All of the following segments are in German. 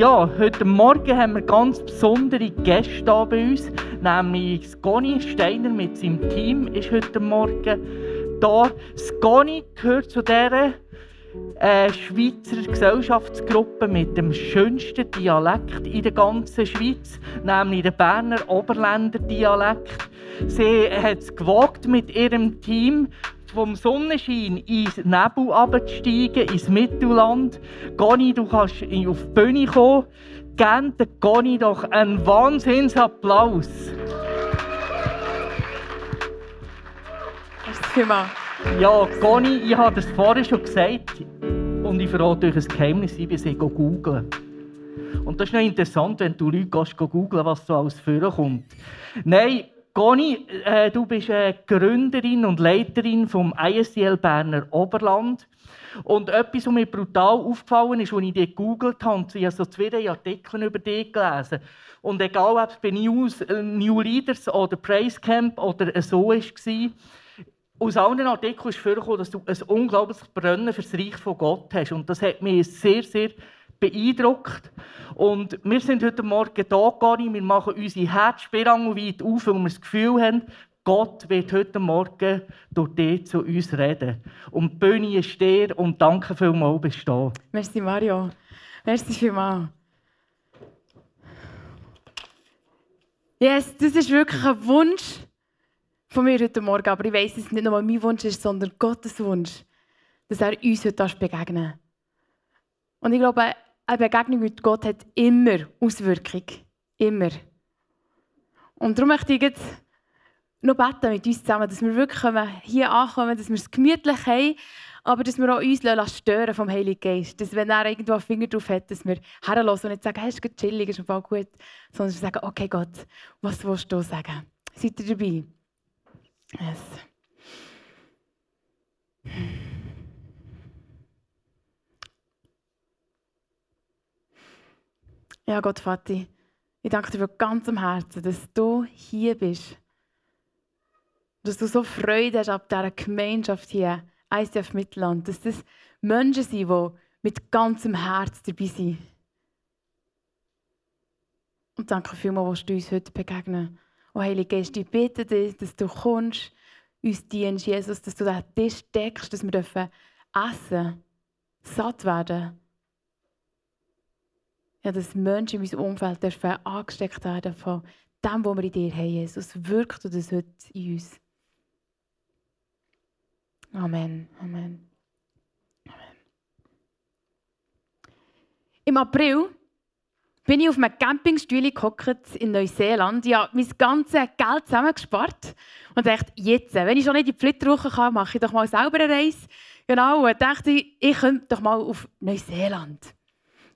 Ja, heute Morgen haben wir ganz besondere Gäste hier bei uns, nämlich Sconi Steiner mit seinem Team ist heute Morgen da. Sconi gehört zu dieser äh, Schweizer Gesellschaftsgruppe mit dem schönsten Dialekt in der ganzen Schweiz, nämlich der Berner Oberländer Dialekt. Sie hat es gewagt, mit ihrem Team vom Sonnenschein ins Nebel abzusteigen, ins Mittelland. Goni, du kannst auf die Bühne kommen. Gebt den Goni doch einen Wahnsinnsapplaus. Ja, Goni, ich habe das vorher schon gesagt und ich verrate euch ein Geheimnis, ich bin googeln. Und das ist noch interessant, wenn du Leute gehst, googeln, was so alles vorkommt. Nein, Goni, äh, du bist äh, Gründerin und Leiterin vom ISDL Berner Oberland. Und etwas, was mir brutal aufgefallen ist, als ich dich gegoogelt habe, ich habe so zwei Artikel über dich gelesen. Und egal, ob es bei News, äh, New Leaders oder Praise Camp oder so war, aus allen Artikeln ist vorgekommen, dass du ein unglaubliches Brennen für das Reich von Gott hast. Und das hat mich sehr, sehr beeindruckt. Und wir sind heute Morgen da, Gani. Wir machen unsere Herzspirangel weit auf, weil wir das Gefühl haben, Gott wird heute Morgen durch dich zu uns reden. Und die Bühne ist dir und danke vielmals, bist du da. Merci Mario. Merci vielmals. Yes, das ist wirklich ein Wunsch von mir heute Morgen. Aber ich weiß, dass es nicht nur mein Wunsch ist, sondern Gottes Wunsch, dass er uns heute begegnen Und ich glaube, eine Begegnung mit Gott hat immer Auswirkung. Immer. Und darum möchte ich jetzt noch beten mit uns zusammen, dass wir wirklich hier ankommen, dass wir es gemütlich haben, aber dass wir auch uns stören vom Heiligen Geist. Dass wenn er irgendwo einen Finger drauf hat, dass wir herlassen und nicht sagen, hey, ist chillig, ist im gut, sondern wir sagen, okay Gott, was willst du sagen? Seid ihr dabei? Yes. Ja, Gott, Vati, ich danke dir von ganzem Herzen, dass du hier bist. Dass du so Freude hast ab dieser Gemeinschaft hier, ICF Mittelland. Dass das Menschen sind, die mit ganzem Herzen dabei sind. Und danke vielmals, dass du uns heute begegnen Oh Heilige Geist, ich bitte dich, dass du kommst, uns dienst, Jesus, dass du den Tisch deckst, dass wir dürfen essen, satt werden. Ja, dass Menschen in unserem Umfeld angesteckt werden von dem, was wir in dir haben, Jesus. Wirkt du das heute in uns. Amen. Amen. Amen. Im April bin ich auf einem Campingstuhl gehockt in Neuseeland. Ich habe mein ganzes Geld zusammengespart und dachte, jetzt, wenn ich schon nicht in die Flitterwoche kann, mache ich doch mal selber eine Reise. Genau, und dachte ich, ich könnte doch mal auf Neuseeland.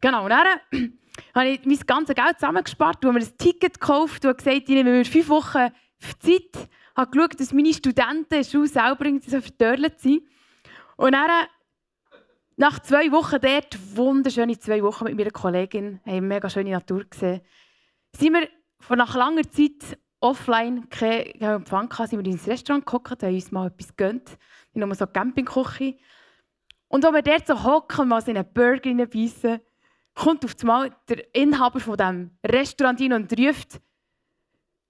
Genau, und dann habe ich mein ganzes Geld zusammengespart, habe mir ein Ticket gekauft und gesagt, ich nehme mir fünf Wochen Zeit, habe geschaut, dass meine Studenten schon selber so verdörlt sind. Und dann nach zwei Wochen dort, wunderschöne zwei Wochen mit meiner Kollegin, haben wir mega schöne Natur gesehen, sind wir von nach langer Zeit offline, keinen Empfang hatten, sind wir ins Restaurant gekommen, haben uns mal etwas gegönnt, in einer so Campingküche. Und als wir dort so hocken, mal so einen Burger reinbeissen, kommt auf einmal der Inhaber von diesem Restaurant rein und ruft,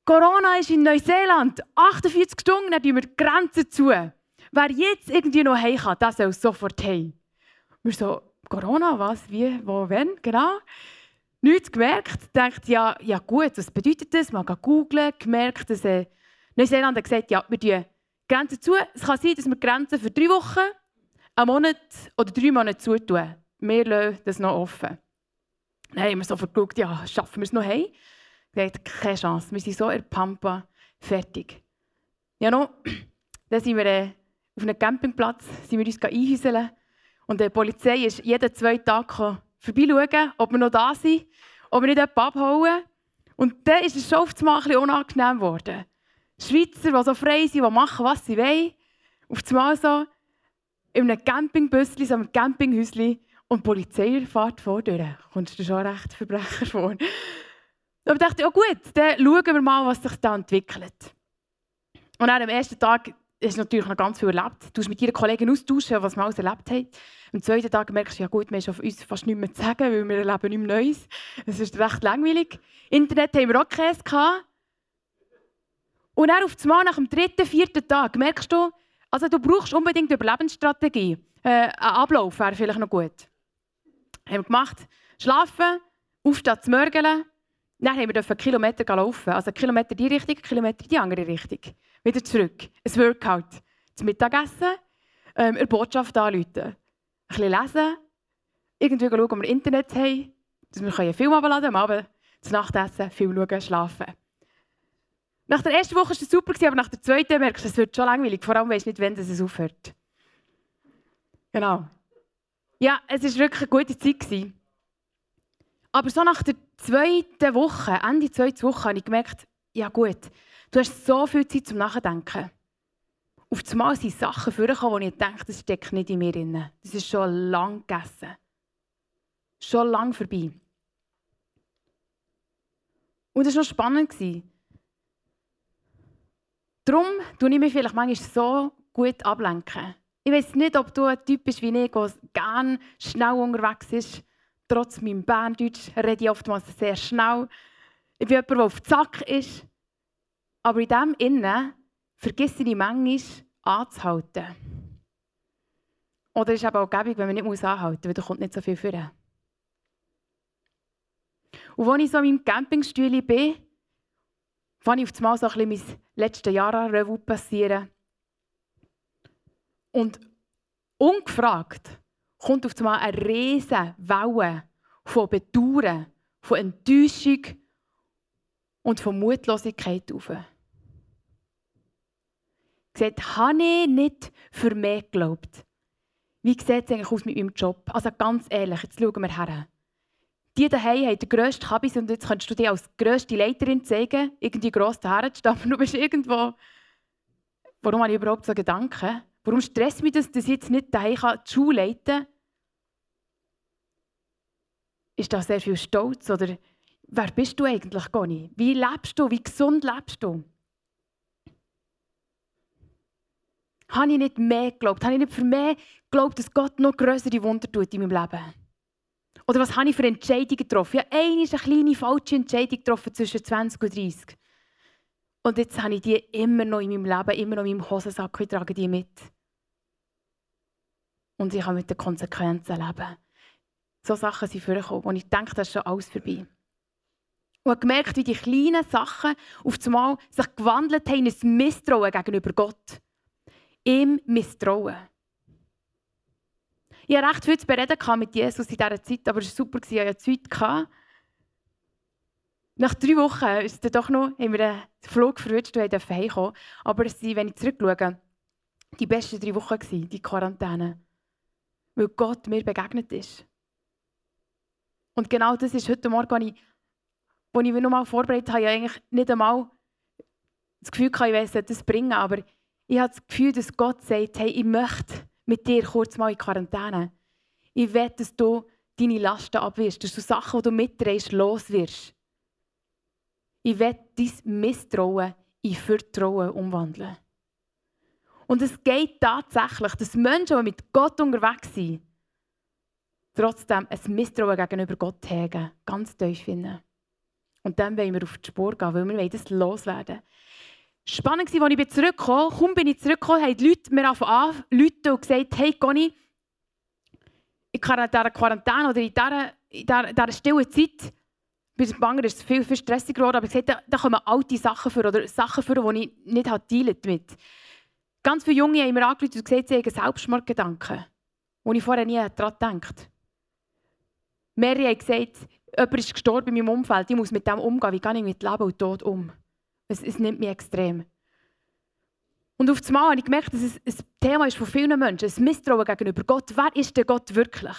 Corona ist in Neuseeland, 48 Stunden, dann wir die Grenzen zu. Wer jetzt irgendwie noch heim kann, der soll sofort heim. Wir so, Corona, was, wie, wo, wenn, genau. Nichts gemerkt, denkt, ja, ja gut, was bedeutet das? Man kann googlen, gemerkt, dass äh, Neuseeland hat gesagt, ja, wir tun Grenzen zu. Es kann sein, dass wir Grenzen für drei Wochen, einen Monat oder drei Monate zutun. Wir lassen das noch offen. Dann haben wir so geschaut, ja, schaffen wir es noch heim? Gesagt, keine Chance, wir sind so in Pampa fertig. Ja, no, dann sind wir äh, auf einem Campingplatz, sind wir uns einhäuseln und die Polizei ist jeden zwei Tage vorbeischauen, ob wir noch da sind, ob wir nicht jemanden abhauen. Und dann ist es schon oft unangenehm geworden. Schweizer, die so frei sind, die machen, was sie wollen, auf einmal so in einem Campingbüsschen, so einem Campinghäuschen und die Polizei fährt vor dir. Kommst du schon recht Verbrecher vor. Aber ich dachte, ja gut, dann schauen wir mal, was sich da entwickelt. Und dann am ersten Tag hast natürlich noch ganz viel erlebt. Du hast mit deinen Kollegen austauschen, was wir alles erlebt haben. Am zweiten Tag merkst du, ja gut, wir haben uns fast nichts mehr zu sagen, weil wir erleben nichts Neues. Es ist recht langweilig. Internet haben wir auch gehabt. Und dann auf einmal nach dem dritten, vierten Tag merkst du, also du brauchst unbedingt eine Überlebensstrategie. Äh, ein Ablauf wäre vielleicht noch gut. Haben wir gemacht. Schlafen, aufstehen zu mörgeln. Dann haben wir Kilometer laufen. Also Kilometer in die Richtung, Kilometer in die andere Richtung. Wieder zurück. Ein Workout. Zum Mittagessen, ähm, eine Botschaft anrufen. Ein bisschen lesen. Irgendwie schauen, ob wir Internet haben. Dass wir einen Film abladen am Abend. Zum Nachtessen, Film schauen, schlafen. Nach der ersten Woche war es super, aber nach der zweiten merkst du, es wird schon langweilig. Vor allem weißt du nicht, wann es aufhört. Genau. Ja, es war wirklich eine gute Zeit. Aber so nach der zweiten Woche, Ende zweite Woche, habe ich gemerkt, ja gut, du hast so viel Zeit zum Nachdenken. Auf einmal sind Sachen vorgekommen, wo ich denke, das steckt nicht in mir drin. Das ist schon lang gegessen. Schon lang vorbei. Und das war noch spannend. Darum tue ich mich vielleicht manchmal so gut ablenken. Ich weiß nicht, ob du ein Typ bist wie ich, der gerne schnell unterwegs ist. Trotz meinem Berndeutsch rede ich oftmals sehr schnell. Ich bin jemand, der auf Zack ist. Aber in dem Innen vergesse ich manchmal anzuhalten. Oder ist es auch gäbig, wenn man nicht anhalten muss, weil da kommt nicht so viel vor. Und als ich so in meinem Campingstuhl bin, fange ich auf einmal so ein bisschen mein letztes Jahr an Revue passieren. Und ungefragt kommt auf einmal eine riesige Welle von Bedauern, von Enttäuschung und von Mutlosigkeit auf. Gesagt, habe ich nicht für mich geglaubt? Wie sieht es eigentlich aus mit meinem Job? Also ganz ehrlich, jetzt schauen wir her. Die daheim haben den grössten Kabis und jetzt kannst du dir als grösste Leiterin zeigen, irgendwie gross daherzustehen, aber du bist irgendwo... Warum habe ich überhaupt so Gedanken? Warum stresst mich das, dass ich jetzt nicht daheim die Schule leiten kann? Ist da sehr viel Stolz? Oder wer bist du eigentlich, Conny? Wie lebst du? Wie gesund lebst du? Habe ich nicht mehr geglaubt? Habe ich nicht für mehr geglaubt, dass Gott noch größere Wunder tut in meinem Leben? Oder was habe ich für Entscheidungen getroffen? Ja, eine ist eine kleine falsche Entscheidung getroffen zwischen 20 und 30. Und jetzt habe ich die immer noch in meinem Leben, immer noch in meinem Hosensack, ich trage die mit. Und ich kann mit den Konsequenzen leben. So Sachen sind vorgekommen, wo ich denke, das ist schon alles vorbei. Und habe gemerkt, wie die kleinen Sachen auf einmal sich gewandelt haben in ein Misstrauen gegenüber Gott. Im Misstrauen. Ich hatte recht viel zu bereden mit Jesus in dieser Zeit, aber es war super, ich hatte Zeit. Nach drei Wochen ist es doch noch, haben wir den Flug verwünscht und durften heimkommen. Aber es waren, wenn ich zurückschaue, die besten drei Wochen, die Quarantäne. Weil Gott mir begegnet ist. Und genau das ist heute Morgen, als ich, als ich mich noch mal vorbereitet habe, ich eigentlich nicht einmal das Gefühl, ich weiß, das bringen, aber ich habe das Gefühl, dass Gott sagt, hey, ich möchte mit dir kurz mal in Quarantäne. Ich will, dass du deine Lasten abwirfst, dass du Sachen, die du mitträgst, los wirst. Ich will dein Misstrauen in Vertrauen umwandeln. Und es geht tatsächlich, dass Menschen, die mit Gott unterwegs sind, trotzdem ein Misstrauen gegenüber Gott haben, ganz tief finden. Und dann wollen wir auf die Spur gehen, weil wir das loswerden. Spannend war, als ich bin, kaum bin ich zurückgekommen, haben die Leute mir angefangen und gesagt, hey Conny, in dieser Quarantäne oder in dieser, in dieser, dieser stillen Zeit, bei den Banger ist es viel, viel stressiger geworden, aber ich gesagt, da, da kommen alte Sachen vor oder Sachen vor, die ich nicht dealt mit. Ganz viele Junge haben mir angerufen und gesagt, sie haben Selbstmordgedanken, wo ich vorher nie daran gedacht Mehrere haben gesagt, jemand ist gestorben in meinem Umfeld, ich muss mit dem umgehen, wie gehe ich mit Leben und Tod um? Es, es nimmt mich extrem. Und auf einmal habe ich gemerkt, dass es ein Thema ist von vielen Menschen, ein Misstrauen gegenüber Gott. Wer ist denn Gott wirklich?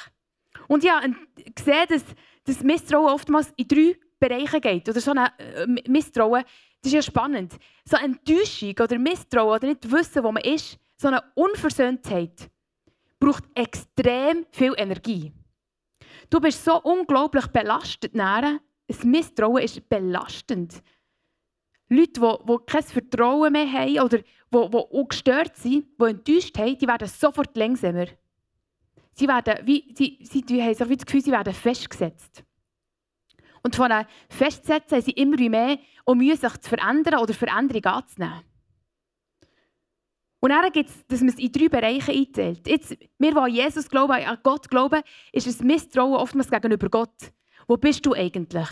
Und ich habe gesehen, dass das Misstrauen oftmals in drei Bereiche geht. Oder so ein äh, Misstrauen, das ist ja spannend. So Enttäuschung oder Misstrauen oder nicht wissen, wo man ist, so eine Unversöhntheit, braucht extrem viel Energie. Du bist so unglaublich belastet. Ein Misstrauen ist belastend. Leute, die, die kein Vertrauen mehr haben oder die, die gestört sind, die enttäuscht haben, die werden sofort langsamer. Sie, werden, wie, sie, sie haben so das Gefühl, sie werden festgesetzt. Und von einem Festsetzen haben sie immer mehr auch Mühe, sich zu verändern oder Veränderungen anzunehmen. Und dann gibt es, dass man es in drei Bereiche einteilt. Jetzt, wir, die an Jesus glauben, an Gott glauben, ist ein Misstrauen oftmals gegenüber Gott. Wo bist du eigentlich?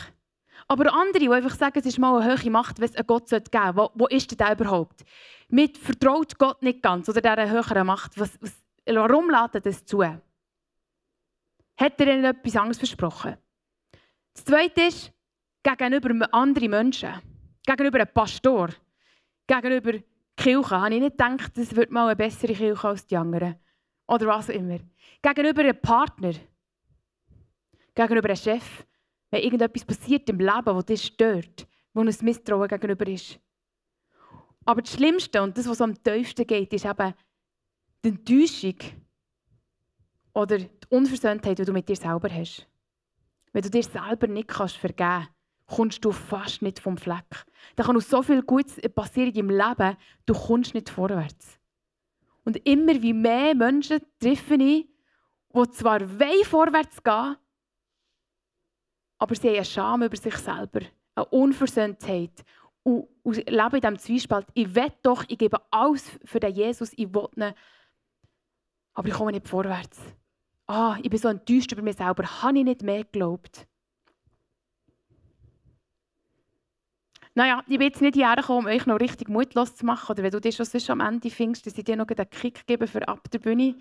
Aber andere, die einfach sagen, es ist mal eine höhere Macht, wenn es einen Gott geben sollte, wo, wo ist denn der überhaupt? Mit vertraut Gott nicht ganz oder dieser höheren Macht. Was, was, warum lädt er das zu? Hat er ihnen etwas anderes versprochen? Das Zweite ist, gegenüber anderen Menschen, gegenüber einem Pastor, gegenüber Kirche, habe ich nicht gedacht, das wird mal eine bessere Kirche als die anderen. Oder was auch immer. Gegenüber einem Partner, gegenüber einem Chef, wenn irgendetwas passiert im Leben, das dich stört, wo ein Misstrauen gegenüber ist. Aber das Schlimmste und das, was am tiefsten geht, ist eben die Enttäuschung oder die Unversöhntheit, die du mit dir selber hast. Wenn du dir selber nicht kannst vergeben kannst, kommst du fast nicht vom Fleck. Da kann noch so viel Gutes passieren in deinem Leben, du kommst nicht vorwärts. Und immer wie mehr Menschen treffe ich, die zwar vorwärts gehen aber sie haben eine Scham über sich selber, eine Unversöhntheit und, und leben in diesem Zwiespalt. Ich will doch, ich gebe alles für den Jesus, ich will ihn, aber ich komme nicht vorwärts. Ah, ich bin so enttäuscht über mich selber, habe ich nicht mehr geglaubt. Naja, ich bin jetzt nicht hierher gekommen, um euch noch richtig mutlos zu machen, oder wenn du dir schon am Ende findest, dass ich dir noch einen Kick gebe für ab der Bühne,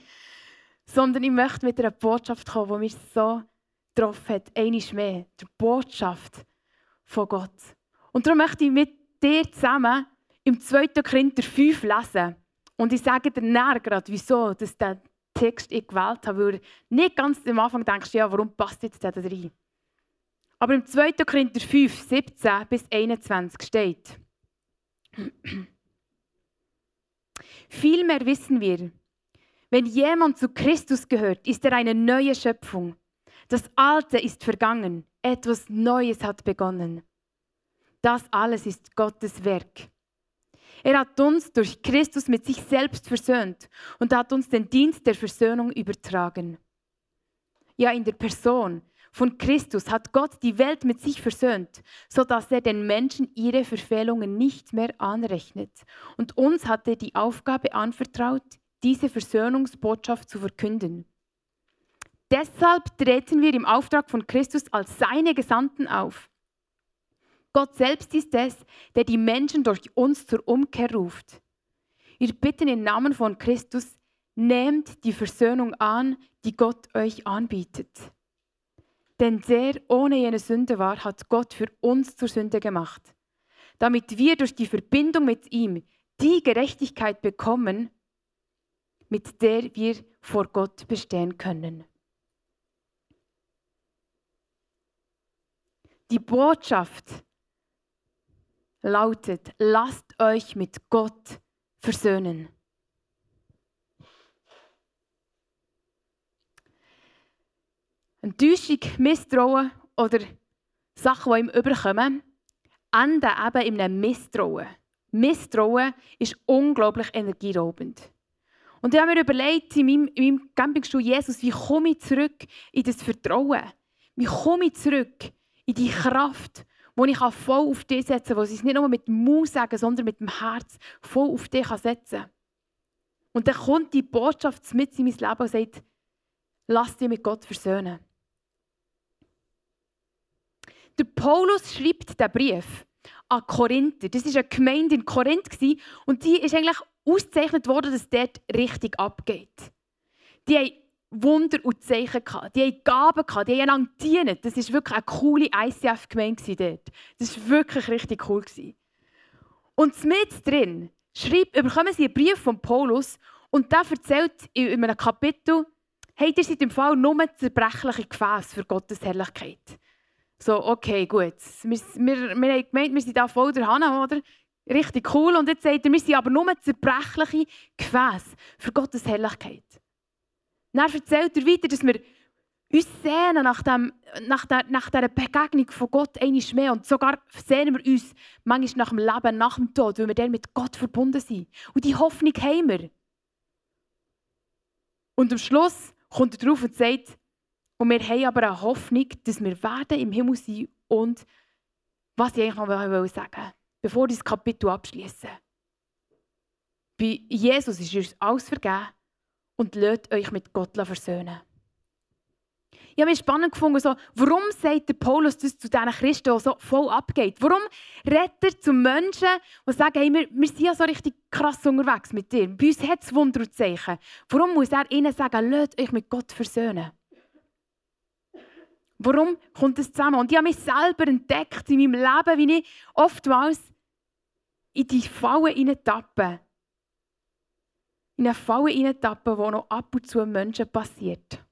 sondern ich möchte mit einer Botschaft kommen, die mich so getroffen hat, einiges mehr. Die Botschaft von Gott. Und darum möchte ich mit dir zusammen im 2. Korinther 5 lesen. Und ich sage dir näher gerade, wieso dass der Text ich gewählt habe. Weil nicht ganz am Anfang denkst, ja, warum passt jetzt der da rein? Aber im 2. Korinther 5, 17 bis 21 steht, Vielmehr wissen wir, wenn jemand zu Christus gehört, ist er eine neue Schöpfung. Das Alte ist vergangen, etwas Neues hat begonnen. Das alles ist Gottes Werk. Er hat uns durch Christus mit sich selbst versöhnt und hat uns den Dienst der Versöhnung übertragen. Ja, in der Person von Christus hat Gott die Welt mit sich versöhnt, sodass er den Menschen ihre Verfehlungen nicht mehr anrechnet. Und uns hat er die Aufgabe anvertraut, diese Versöhnungsbotschaft zu verkünden. Deshalb treten wir im Auftrag von Christus als seine Gesandten auf. Gott selbst ist es, der die Menschen durch uns zur Umkehr ruft. Wir bitten im Namen von Christus, nehmt die Versöhnung an, die Gott euch anbietet. Denn der ohne jene Sünde war, hat Gott für uns zur Sünde gemacht, damit wir durch die Verbindung mit ihm die Gerechtigkeit bekommen, mit der wir vor Gott bestehen können. Die Botschaft lautet, lasst euch mit Gott versöhnen. Enttäuschung, Misstrauen oder Sachen, die ihm überkommen, enden eben in einem Misstrauen. Misstrauen ist unglaublich energieraubend. Und ich habe mir überlegt, in meinem, in meinem Campingstuhl, Jesus, wie komme ich zurück in das Vertrauen? Wie komme ich zurück in die Kraft, die ich voll auf dich setzen kann, die ich nicht nur mit dem Mund sagen, sondern mit dem Herz voll auf dich setzen kann. Und dann kommt die Botschaft mit in mein Leben und sagt, lass dich mit Gott versöhnen. Der Paulus schreibt den Brief an Korinther. Das war eine Gemeinde in Korinth und die ist eigentlich ausgezeichnet worden, dass es dort richtig abgeht. Die haben Wunder und Zeichen gehabt. Die haben Gaben gehabt, die haben einander gedient. Das war wirklich eine coole ICF-Gemeinde dort. Das war wirklich richtig cool. Und mit drin schreibt, bekommen sie einen Brief von Paulus und der erzählt in einem Kapitel, hey, ihr seid im Fall nur zerbrechliche Gefäße für Gottes Herrlichkeit. So, okay, gut. Wir, wir, wir haben gemeint, wir sind da voll der Hanna, oder? Richtig cool. Und jetzt sagt er, wir sind aber nur zerbrechliche Gefäße für Gottes Herrlichkeit. Dann erzählt er weiter, dass wir uns sehnen nach, dem, nach, der, nach dieser Begegnung von Gott einmal mehr. Und sogar sehnen wir uns manchmal nach dem Leben, nach dem Tod, weil wir dann mit Gott verbunden sind. Und die Hoffnung haben wir. Und am Schluss kommt er drauf und sagt, und wir haben aber eine Hoffnung, dass wir werden im Himmel sein und was ich eigentlich noch sagen will, bevor ich das Kapitel abschließe. Bei Jesus ist uns alles vergeben und lasst euch mit Gott versöhnen. Ich habe es spannend gefunden, so, warum sagt der Paulus das zu diesen Christen, die so voll abgeht? Warum redet er zu Menschen, die sagen, hey, wir, wir sind ja so richtig krass unterwegs mit dir. Bei uns hat es Wunder und Zeichen. Warum muss er ihnen sagen, lasst euch mit Gott versöhnen? Warum kommt das zusammen? Und ich habe mich selber entdeckt in meinem Leben, wie ich oftmals in die Fallen tappe. In eine Falle tappe, wo noch ab und zu Menschen passiert.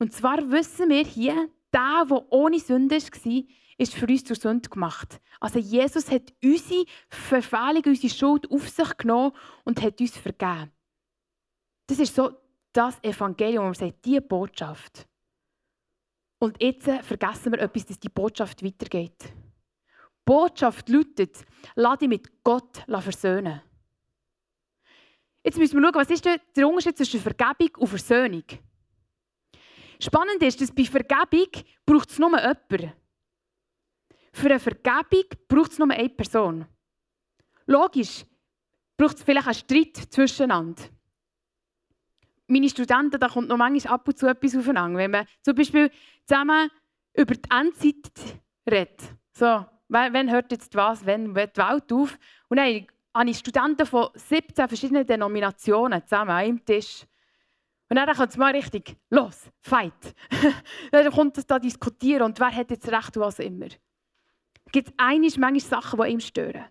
Und zwar wissen wir hier, der, der ohne Sünde war, ist für uns zur Sünde gemacht. Also Jesus hat unsere Verfehlung, unsere Schuld auf sich genommen und hat uns vergeben. Das ist so das Evangelium, wo man sagt, diese Botschaft. Und jetzt vergessen wir etwas, dass die Botschaft weitergeht. Botschaft lautet, lass dich mit Gott versöhnen. Jetzt müssen wir schauen, was ist der Unterschied zwischen Vergebung und Versöhnung? Spannend ist, dass bei Vergebung braucht es nur jemanden. Für eine Vergebung braucht es nur eine Person. Logisch braucht es vielleicht einen Streit zwischeneinander. Meine Studenten, da kommt noch manchmal ab und zu etwas aufeinander. Wenn man zum Beispiel zusammen über die Endzeit redet. So, wann hört jetzt was, wird die Welt auf? Und dann habe ich Studenten von 17 verschiedenen Denominationen zusammen einem Tisch. Und dann kommt es mal richtig, los, fight. dann kommt es da diskutieren und wer hat jetzt recht, was immer. Es gibt einige, manchmal Sachen, die ihm stören.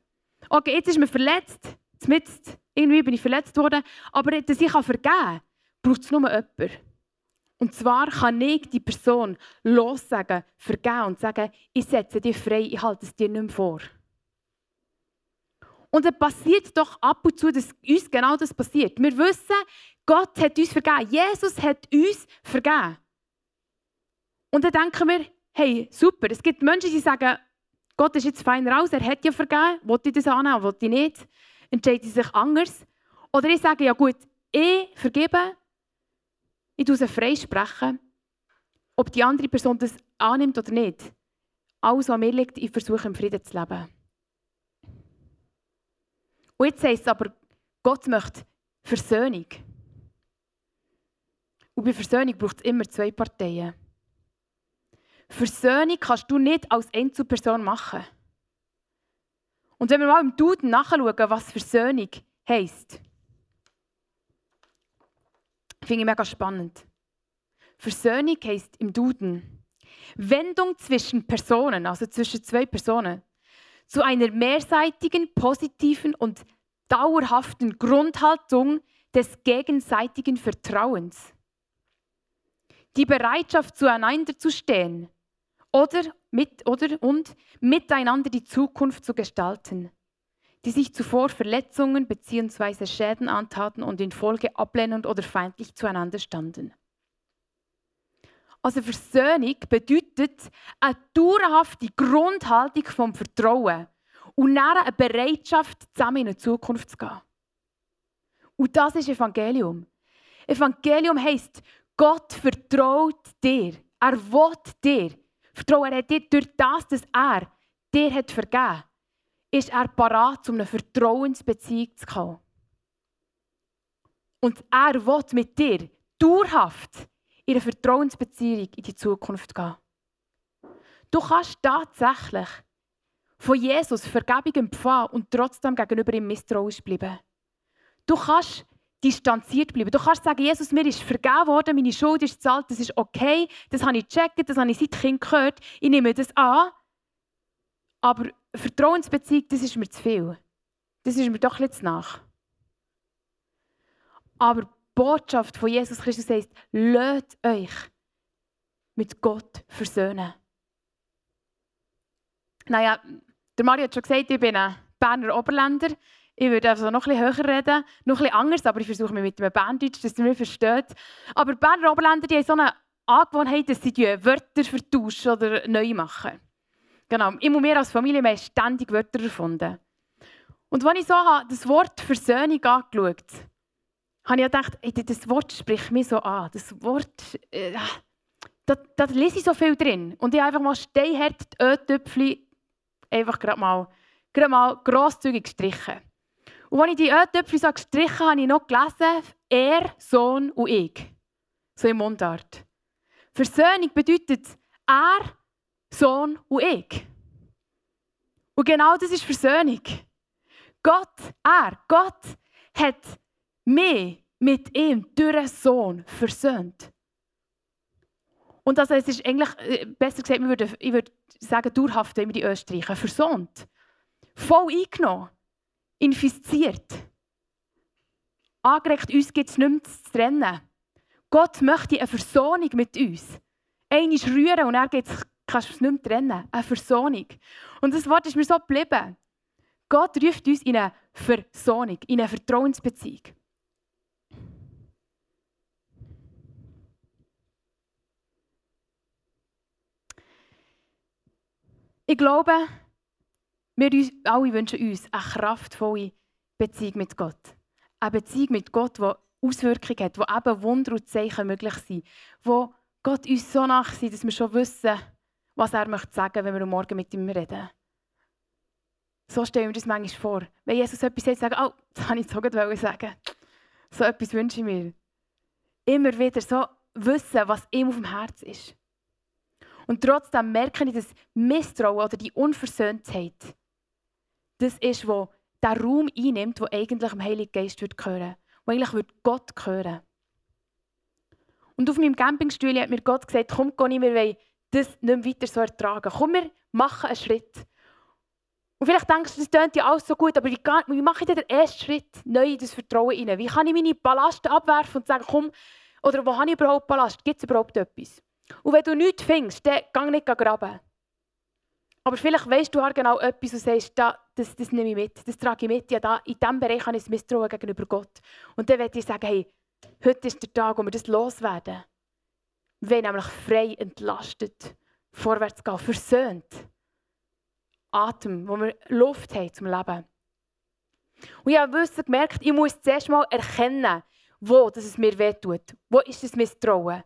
Okay, jetzt ist man verletzt, jetzt irgendwie bin ich verletzt worden, aber dass ich vergeben kann, braucht es nur jemanden. Und zwar kann ich die Person lossagen, vergeben und sagen, ich setze dich frei, ich halte es dir nicht mehr vor. Und es passiert doch ab und zu, dass uns genau das passiert. Wir wissen, Gott hat uns vergeben. Jesus hat uns vergeben. Und dann denken wir, hey, super, es gibt Menschen, die sagen, Gott ist jetzt fein raus, er hat ja vergeben, wollte ich das annehmen, wollte ich nicht, entscheiden sich anders. Oder ich sage, ja gut, ich vergebe, ich tue sie freisprechen, ob die andere Person das annimmt oder nicht. Alles, was mir liegt, ich versuche im Frieden zu leben. Und jetzt heisst es aber, Gott möchte Versöhnung. Und bei Versöhnung braucht es immer zwei Parteien. Versöhnung kannst du nicht als Einzelperson machen. Und wenn wir mal im Duden nachschauen, was Versöhnung heisst, finde ich mega spannend. Versöhnung heisst im Duden Wendung zwischen Personen, also zwischen zwei Personen, zu einer mehrseitigen, positiven und dauerhaften Grundhaltung des gegenseitigen Vertrauens. Die Bereitschaft, zueinander zu stehen oder, mit, oder und miteinander die Zukunft zu gestalten, die sich zuvor Verletzungen bzw. Schäden antaten und in Folge ablehnend oder feindlich zueinander standen. Also Versöhnung bedeutet eine dauerhafte Grundhaltung vom Vertrauen und dann eine Bereitschaft, zusammen in eine Zukunft zu gehen. Und das ist Evangelium. Evangelium heisst, Gott vertraut dir. Er will dir. Vertrauen er dir durch das, dass er dir hat vergeben ist er parat, um eine Vertrauensbeziehung zu kommen. Und er will mit dir dauerhaft in eine Vertrauensbeziehung in die Zukunft gehen. Du kannst tatsächlich von Jesus Vergebung empfangen und trotzdem gegenüber ihm misstrauisch bleiben. Du kannst distanziert bleiben. Du kannst sagen, Jesus, mir ist vergeben worden, meine Schuld ist gezahlt, das ist okay, das habe ich gecheckt, das habe ich seit Kind gehört, ich nehme das an. Aber Vertrauensbeziehung, das ist mir zu viel. Das ist mir doch jetzt nach. Aber Botschaft von Jesus Christus heißt, lasst euch mit Gott versöhnen. Naja, der Mario hat schon gesagt, ich bin ein Berner Oberländer. Ich würde also noch bisschen höher reden, noch bisschen anders, aber ich versuche mich mit einem Berndeutsch, dass ihr mich versteht. Aber die Berner Oberländer die haben so eine Angewohnheit, dass sie Wörter vertauschen oder neu machen. Genau. Ich und wir als Familie haben ständig Wörter erfunden. Und als ich so das Wort Versöhnung angeschaut habe, ich gedacht, ey, das Wort spricht mich so an. Das Wort, äh, da, da lese ich so viel drin. Und ich habe einfach mal steinhart die Öltöpfchen einfach gerade mal, gerade mal grosszügig gestrichen. Und als ich die Öltöpfchen so gestrichen habe, habe ich noch gelesen, er, Sohn und ich. So in Mundart. Versöhnung bedeutet er, Sohn und ich. Und genau das ist Versöhnung. Gott, er, Gott hat mich mit ihm durch einen Sohn versöhnt. Und also es ist eigentlich, äh, besser gesagt, ich würde, ich würde sagen, dauerhaft, wenn wir die Österreicher versöhnt. Voll eingenommen, infiziert. Angeregt, uns gibt es nicht mehr zu trennen. Gott möchte eine Versöhnung mit uns. Einmal rühren und er geht kannst du es nicht mehr trennen. Eine Versöhnung. Und das Wort ist mir so geblieben. Gott ruft uns in eine Versöhnung, in eine Vertrauensbeziehung. Ich glaube, wir alle wünschen uns eine kraftvolle Beziehung mit Gott. Eine Beziehung mit Gott, die Auswirkungen hat, wo eben Wunder und Zeichen möglich sind, wo Gott uns so nach sind, dass wir schon wissen, was er möchte sagen, wenn wir Morgen mit ihm reden. So stellen wir das manchmal vor. Wenn Jesus etwas sagt, sagen, oh, das wollte ich so sagen. So etwas wünsche ich mir. Immer wieder so wissen, was ihm auf dem Herz ist. Und trotzdem merke ich, dass Misstrauen oder die Unversöhntheit, das ist, wo der Raum einnimmt, wo eigentlich dem Heiligen Geist wird gehören, wo eigentlich wird Gott gehören. Und auf meinem Campingstuhl hat mir Gott gesagt, komm, Conny, wir wollen das nicht mehr weiter so ertragen. Komm, wir machen einen Schritt. Und vielleicht denkst du, das klingt ja alles so gut, aber wie, wie mache ich denn den ersten Schritt neu in das Vertrauen rein? Wie kann ich meine Ballast abwerfen und sagen, komm, oder wo habe ich überhaupt Ballast? Gibt es überhaupt etwas? Und wenn du nichts findest, dann geh nicht graben. Aber vielleicht weißt du genau etwas und sagst, da, das, das nehme ich mit, das trage ich mit. Ja, da, in diesem Bereich habe ich das Misstrauen gegenüber Gott. Und dann werde ich sagen, hey, heute ist der Tag, wo wir das loswerden. Wir nämlich frei entlastet vorwärts gehen, versöhnt. Atem, wo wir Luft haben zum Leben. Und ich habe gemerkt, ich muss zuerst mal erkennen, wo es mir wehtut. Wo ist das Misstrauen?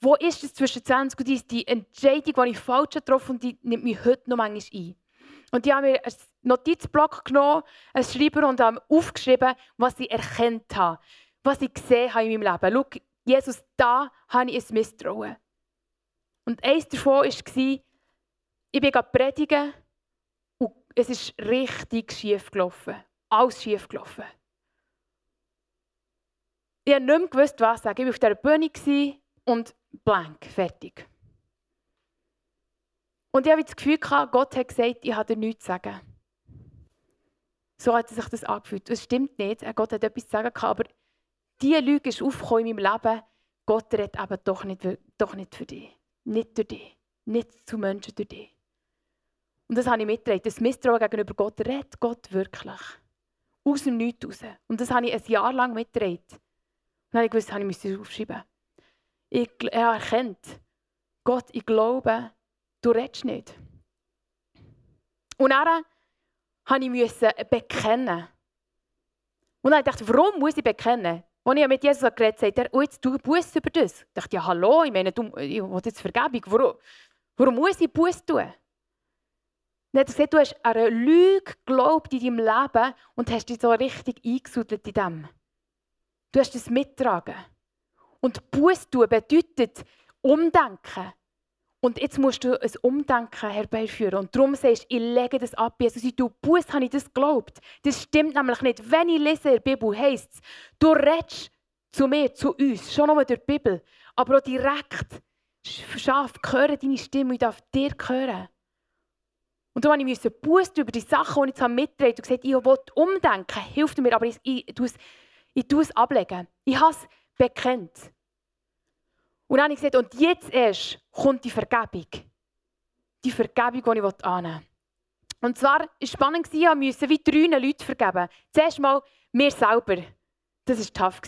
Wo ist es zwischen 20 und 30? Die Entscheidung, die ich falsch getroffen habe, die nimmt mich heute noch manchmal ein. Und ich habe mir einen Notizblock genommen, einen Schreiber und habe aufgeschrieben, was ich erkannt habe, was ich gesehen habe in meinem Leben. Schau, Jesus, da habe ich ein Misstrauen. Und eines davon war, ich bin predigen und es ist richtig schief gelaufen. Alles schief gelaufen. Ich habe nicht mehr gewusst, was sagen. Ich war auf dieser Bühne und blank, fertig. Und ich habe das Gefühl, Gott hat gesagt, ich habe dir nichts zu sagen. So hat sich das angefühlt. Das stimmt nicht. Gott hat etwas zu sagen, aber diese Lüge ist aufgekommen in meinem Leben. Gott redet eben doch nicht, doch nicht für dich. Nicht durch dich. Nicht zu Menschen durch dich. Und das habe ich mitgetragen. Das Misstrauen gegenüber Gott redet Gott wirklich. Aus dem Nichts raus. Und das habe ich ein Jahr lang mitgetragen. Und dann habe ich gewusst, ich müsste es aufschreiben. Ich habe erkannt, Gott, ich glaube, du redest nicht. Und dann musste ich bekennen. Und dann dachte ich, warum muss ich bekennen? Als ich mit Jesus geredet habe, sagt er, oh, jetzt du Buß über das. Ich dachte, ja, hallo, ich meine, du, ich will jetzt Vergebung. Warum, warum muss ich Buß tun? Dann hat er gesagt, du hast eine Lüge geglaubt in deinem Leben und hast dich so richtig eingesudelt in dem. Du hast es mittragen. Und Buß tun bedeutet umdenken. Und jetzt musst du ein Umdenken herbeiführen. Und darum sagst du, ich lege das ab. Jesus, ich tue Buß, habe ich das geglaubt. Das stimmt nämlich nicht. Wenn ich lese in der Bibel, heisst es, du redest zu mir, zu uns, schon nur durch die Bibel, aber auch direkt. Schaff, höre deine Stimme, ich darf dir hören. Und da musste ich Buß über die Sachen, die ich jetzt mitgetragen habe, und gesagt, ich will umdenken, hilft mir, aber ich, ich, ich, tue es, ich tue es ablegen. Ich habe es bekennt. Und dann habe ich gesagt, und jetzt erst kommt die Vergebung. Die Vergebung, die ich annehmen will. Und zwar war es spannend, ich musste wie drei Leute vergeben. Zuerst mal mir selber. Das war tough.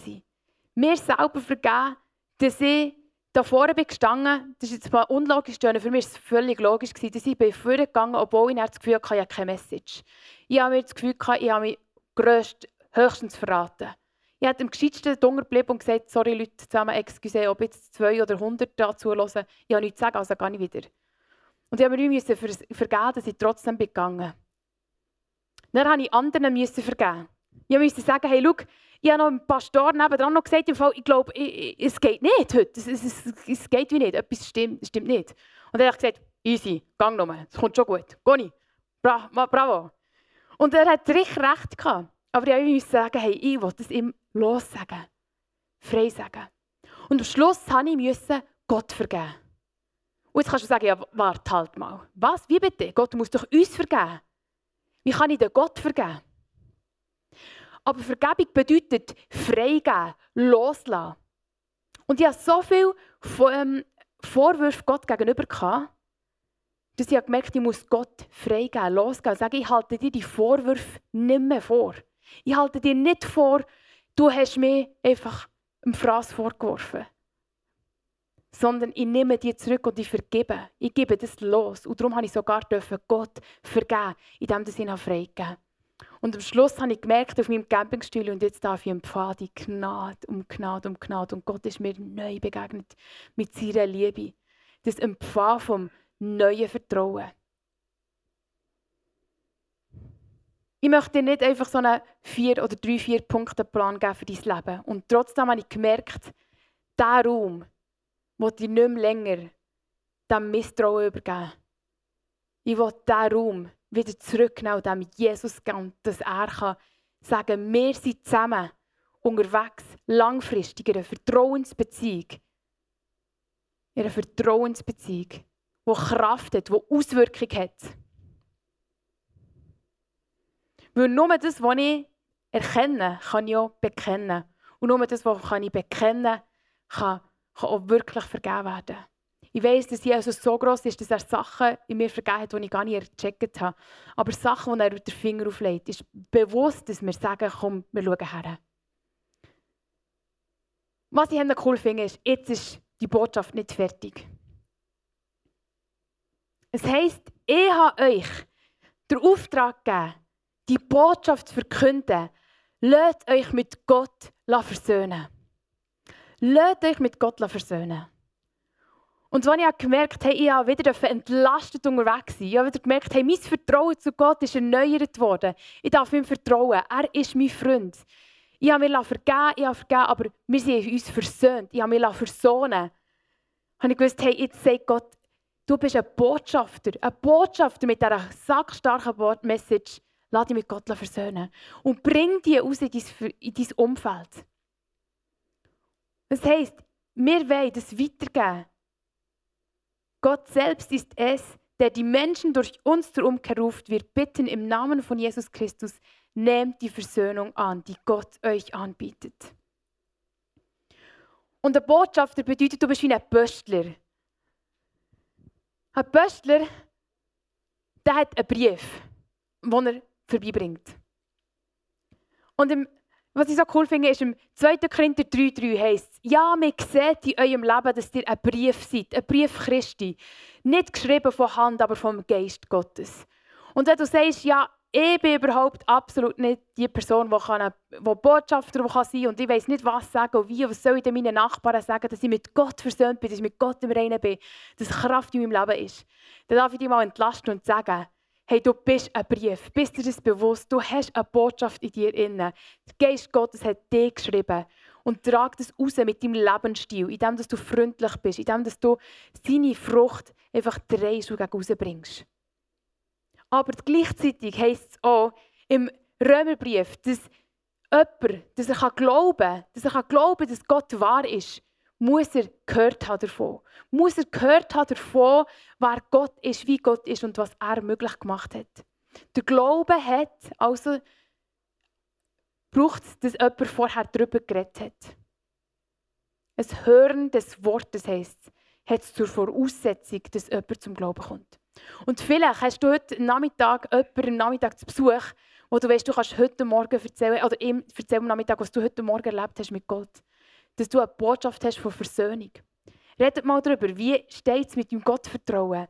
Mir selber vergeben, dass ich da vorne bin gestanden, das ist jetzt mal unlogisch, für mich war es völlig logisch, dass ich bin vorgegangen, obwohl ich das Gefühl hatte, ich habe keine Message. Ich habe mir das Gefühl, ich habe mich höchstens verraten. Ich habe dem Gescheitsten drunter geblieben und gesagt, sorry Leute zusammen, excuse, ob jetzt zwei oder hundert dazu hören, ich habe nichts zu sagen, also gehe ich wieder. Und ich habe mir müssen vergeben, dass ich trotzdem gegangen bin. Dann musste ich anderen vergeben. Ich musste sagen, hey, schau, ich habe noch einem Pastor nebenan noch gesagt, ich glaube, es geht nicht heute. Es, es, es, geht wie nicht. Etwas stimmt, stimmt nicht. Und er hat gesagt, easy, gang nochmal, es kommt schon gut. Goni, Bra bravo. Und er hat richtig recht gehabt. Aber ich musste sagen, hey, ich will das ihm lossagen. Frei sagen. Und am Schluss musste ich Gott vergeben. Und jetzt kannst du sagen, ja, warte halt mal. Was? Wie bitte? Gott muss doch uns vergeben. Wie kann ich denn Gott vergeben? Aber Vergebung bedeutet freigeben, loslassen. Und ich hatte so viele ähm, Vorwürfe Gott gegenüber, dass ich gemerkt habe, ich muss Gott freigeben, losgehen und sagen, ich halte dir die Vorwürfe nicht mehr vor. Ich halte dir nicht vor, du hast mir einfach einen Fraß vorgeworfen sondern ich nehme die zurück und ich vergebe. Ich gebe das los. Und darum habe ich sogar Gott vergeben, indem ich ihn freigegeben Und am Schluss habe ich gemerkt auf meinem Campingstuhl und jetzt darf ich empfangen, die Gnade um Gnade um Gnade. Und Gott ist mir neu begegnet mit seiner Liebe. Das Empfangen vom neuen Vertrauen. Ich möchte dir nicht einfach so einen vier- oder drei, vier Punkte-Plan geben für dein Leben. Und trotzdem habe ich gemerkt, dieser Raum, will ich nicht mehr länger dem Misstrauen übergeben. Ich will diesen Raum wieder zurücknehmen dem Jesus geben, dass er kann sagen wir sind zusammen unterwegs, langfristig, in einer Vertrauensbeziehung. In einer Vertrauensbeziehung, die Kraft hat, die Auswirkung hat. Weil nur das, was ich erkenne, kann ich auch bekennen. Und nur das, was ich bekennen kann, kann auch wirklich vergeben werden. Ich weiß, dass Jesus so groß ist, dass er Sachen in mir vergeben hat, die ich gar nicht gecheckt habe. Aber Sachen, die er den Finger auflegt, ist bewusst, dass wir sagen, komm, wir schauen her. Was ich cool finde, ist, jetzt ist die Botschaft nicht fertig. Es heisst, ich habe euch den Auftrag gegeben, die Botschaft zu verkünden. Lasst euch mit Gott versöhnen. Lasst euch mit Gott versöhnen. Und als ich gemerkt habe, ich habe wieder entlastet unterwegs sein, ich habe wieder gemerkt, hey, mein Vertrauen zu Gott ist erneuert worden. Ich darf ihm vertrauen. Er ist mein Freund. Ich habe mir vergeben, ich habe vergeben, aber wir sind uns versöhnt. Ich habe mich versohnen. Und ich gewusst, hey, jetzt sagt Gott, du bist ein Botschafter. Ein Botschafter mit dieser sackstarken Message. Lass dich mit Gott versöhnen. Und bring die raus in dein, in dein Umfeld. Das heisst, wir wollen das weitergeben. Gott selbst ist es, der die Menschen durch uns zur Umkehr ruft. Wir bitten im Namen von Jesus Christus, nehmt die Versöhnung an, die Gott euch anbietet. Und der Botschafter bedeutet, du bist wie ein Pöstler. Ein Pöstler, der hat einen Brief, den er vorbeibringt. Und im was ich so cool finde, ist im 2. Korinther 3,3 heißt es, ja, man sieht in eurem Leben, dass ihr ein Brief seid, ein Brief Christi. Nicht geschrieben von Hand, aber vom Geist Gottes. Und wenn du sagst, ja, ich bin überhaupt absolut nicht die Person, die, kann, die Botschafter die kann sein und ich weiß nicht, was sagen und wie, was soll ich denn meinen Nachbarn sagen, dass ich mit Gott versöhnt bin, dass ich mit Gott im Reinen bin, dass Kraft in meinem Leben ist. Dann darf ich dich mal entlasten und sagen, Hey, du bist ein Brief. Bist du das bewusst? Du hast eine Botschaft in dir inne. Der Geist Gottes hat dich geschrieben. Und trag das raus mit deinem Lebensstil, indem du freundlich bist, indem du seine Frucht einfach drehst und rausbringst. Aber gleichzeitig heisst es auch im Römerbrief, dass jemand, dass er glauben kann, dass er glauben kann, dass Gott wahr ist, muss er gehört haben davon. Muss er gehört haben davon, wer Gott ist, wie Gott ist und was er möglich gemacht hat. Der Glaube hat also braucht es, dass jemand vorher darüber geredet hat. Ein Hören des Wortes heisst, hat es zur Voraussetzung, dass jemand zum Glauben kommt. Und vielleicht hast du heute Nachmittag jemanden am Nachmittag zu Besuch, wo du weißt, du kannst heute Morgen erzählen, oder ihm erzählen am Nachmittag, was du heute Morgen erlebt hast mit Gott dass du eine Botschaft hast von Versöhnung. redet mal darüber, wie steht es mit dem Gottvertrauen.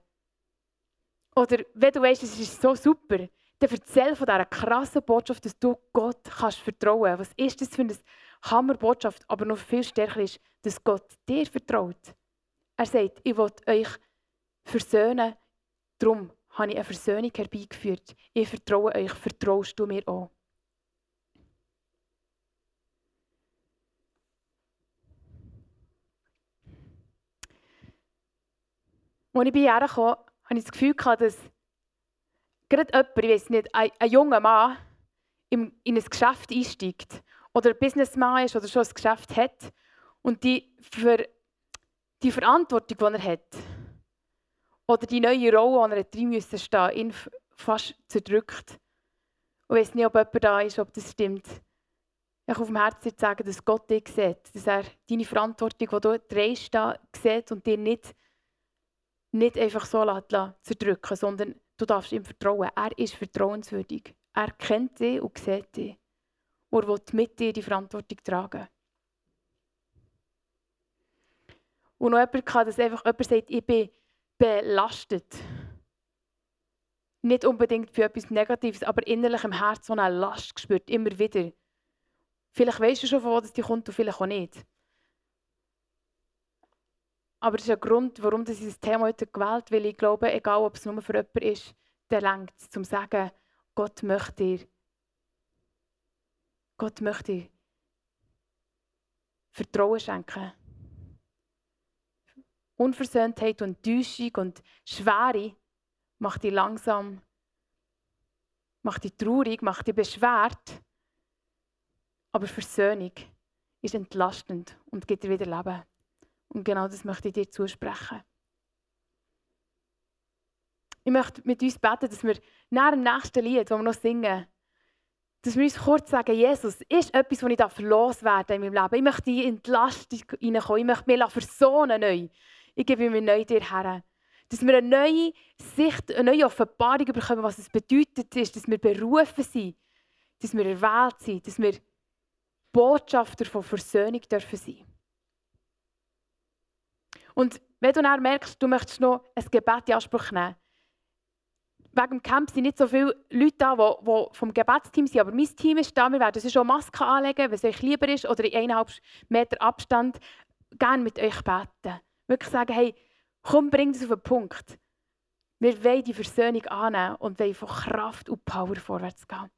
Oder wenn du weißt, es ist so super, dann erzähl von dieser krassen Botschaft, dass du Gott kannst vertrauen. Was ist das für eine Hammerbotschaft? Aber noch viel stärker ist, dass Gott dir vertraut. Er sagt, ich will euch versöhnen, darum habe ich eine Versöhnung herbeigeführt. Ich vertraue euch, vertraust du mir auch? Als ich ihr kam, hatte ich das Gefühl, dass gerade jemand, ich weiß nicht, ein, ein junger Mann in ein Geschäft einsteigt oder ein Businessman ist oder schon ein Geschäft hat und die, für die Verantwortung, die er hat oder die neue Rolle, die er drin müssen stehen, ihn fast zerdrückt. Ich weiß nicht, ob jemand da ist, ob das stimmt. Ich habe auf dem Herzen sagen, dass Gott dich sieht, dass er deine Verantwortung, die du trägst, sieht und dir nicht, nicht einfach so zerdrücken sondern Du darfst ihm vertrauen. Er ist vertrauenswürdig. Er kennt dich und sieht dich. Und er will mit dir die Verantwortung tragen. Und noch jemand kann, dass einfach jemand sagt, ich bin belastet. Nicht unbedingt für etwas Negatives, aber innerlich im Herzen so eine Last gespürt, immer wieder. Vielleicht weißt du schon, von wo das die kommt und vielleicht auch nicht. Aber das ist ein Grund, warum ich dieses Thema heute gewählt habe, weil ich glaube, egal ob es nur für jemanden ist, der lenkt es, zum zu sagen, Gott möchte dir, Gott möchte dir Vertrauen schenken. Unversöhntheit und Täuschung und Schwere macht dich langsam, macht dich traurig, macht dich beschwert. Aber Versöhnung ist entlastend und gibt dir wieder Leben. Und genau das möchte ich dir zusprechen. Ich möchte mit uns beten, dass wir nach dem nächsten Lied, das wir noch singen, dass wir uns kurz sagen, Jesus, ist etwas, das ich loswerden in meinem Leben. Ich möchte in Entlastung hineinkommen. Ich möchte mich versohnen neu. Ich gebe mir neu dir her. Dass wir eine neue Sicht, eine neue Offenbarung bekommen, was es bedeutet ist, dass wir berufen sind, dass wir erwählt sind, dass wir Botschafter von Versöhnung dürfen sein. Und wenn du dann merkst, du möchtest noch ein Gebet in Anspruch nehmen, wegen dem Camp sind nicht so viele Leute da, die, vom Gebetsteam sind, aber mein Team ist da. Wir werden schon Masken anlegen, wenn es euch lieber ist, oder in eineinhalb Meter Abstand gerne mit euch beten. Wirklich sagen, hey, komm, bring das auf den Punkt. Wir wollen die Versöhnung annehmen und wollen von Kraft und Power vorwärts gehen.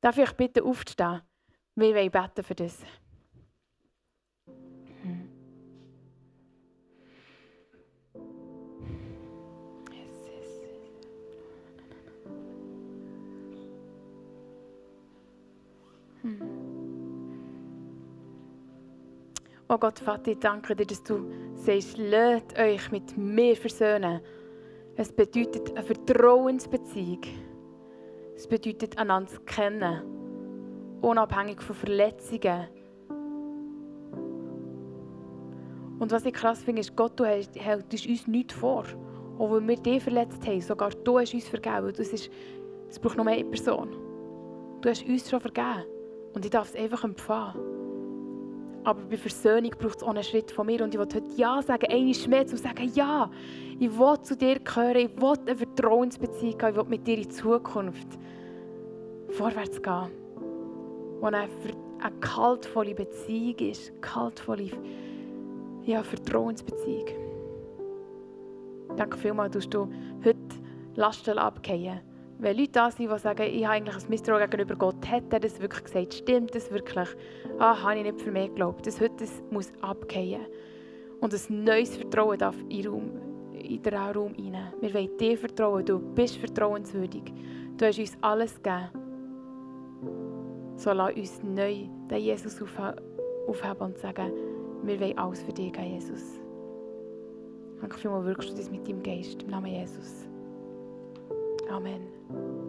Darf ich euch bitte aufstehen? Wir wollen beten für das. Oh Gott, Vater, ich danke dir, dass du sagst, lasst euch mit mir versöhnen. Es bedeutet eine Vertrauensbeziehung. Es bedeutet, einander zu kennen, unabhängig von Verletzungen. Und was ich krass finde, ist, Gott, du hältst uns nichts vor. Auch wenn wir dich verletzt haben, sogar du hast uns vergeben. Es braucht nur eine Person. Du hast uns schon vergeben. Und ich darf es einfach empfangen. Aber bei Versöhnung braucht es auch einen Schritt von mir. Und ich will heute Ja sagen, einmal mehr, zu sagen, ja, ich will zu dir gehören, ich will eine Vertrauensbeziehung haben, ich will mit dir in Zukunft vorwärts gehen. Wo eine, eine kaltvolle Beziehung ist, kaltvolle ja, Vertrauensbeziehung. Danke vielmals, dass du heute Lasten abgehen wenn Leute da sind, die sagen, ich habe eigentlich ein Misstrauen gegenüber Gott, hat er das wirklich gesagt? Stimmt das wirklich? Ah, habe ich nicht für mich geglaubt. Das heute das muss abgehen. Und ein neues Vertrauen darf in, Raum, in den Raum hinein. Wir wollen dir vertrauen. Du bist vertrauenswürdig. Du hast uns alles gegeben. So lass uns neu den Jesus aufheben und sagen, wir wollen alles für dich geben, Jesus. Danke vielmals, wirkst du das mit deinem Geist. Im Namen Jesus. Amen. Thank you.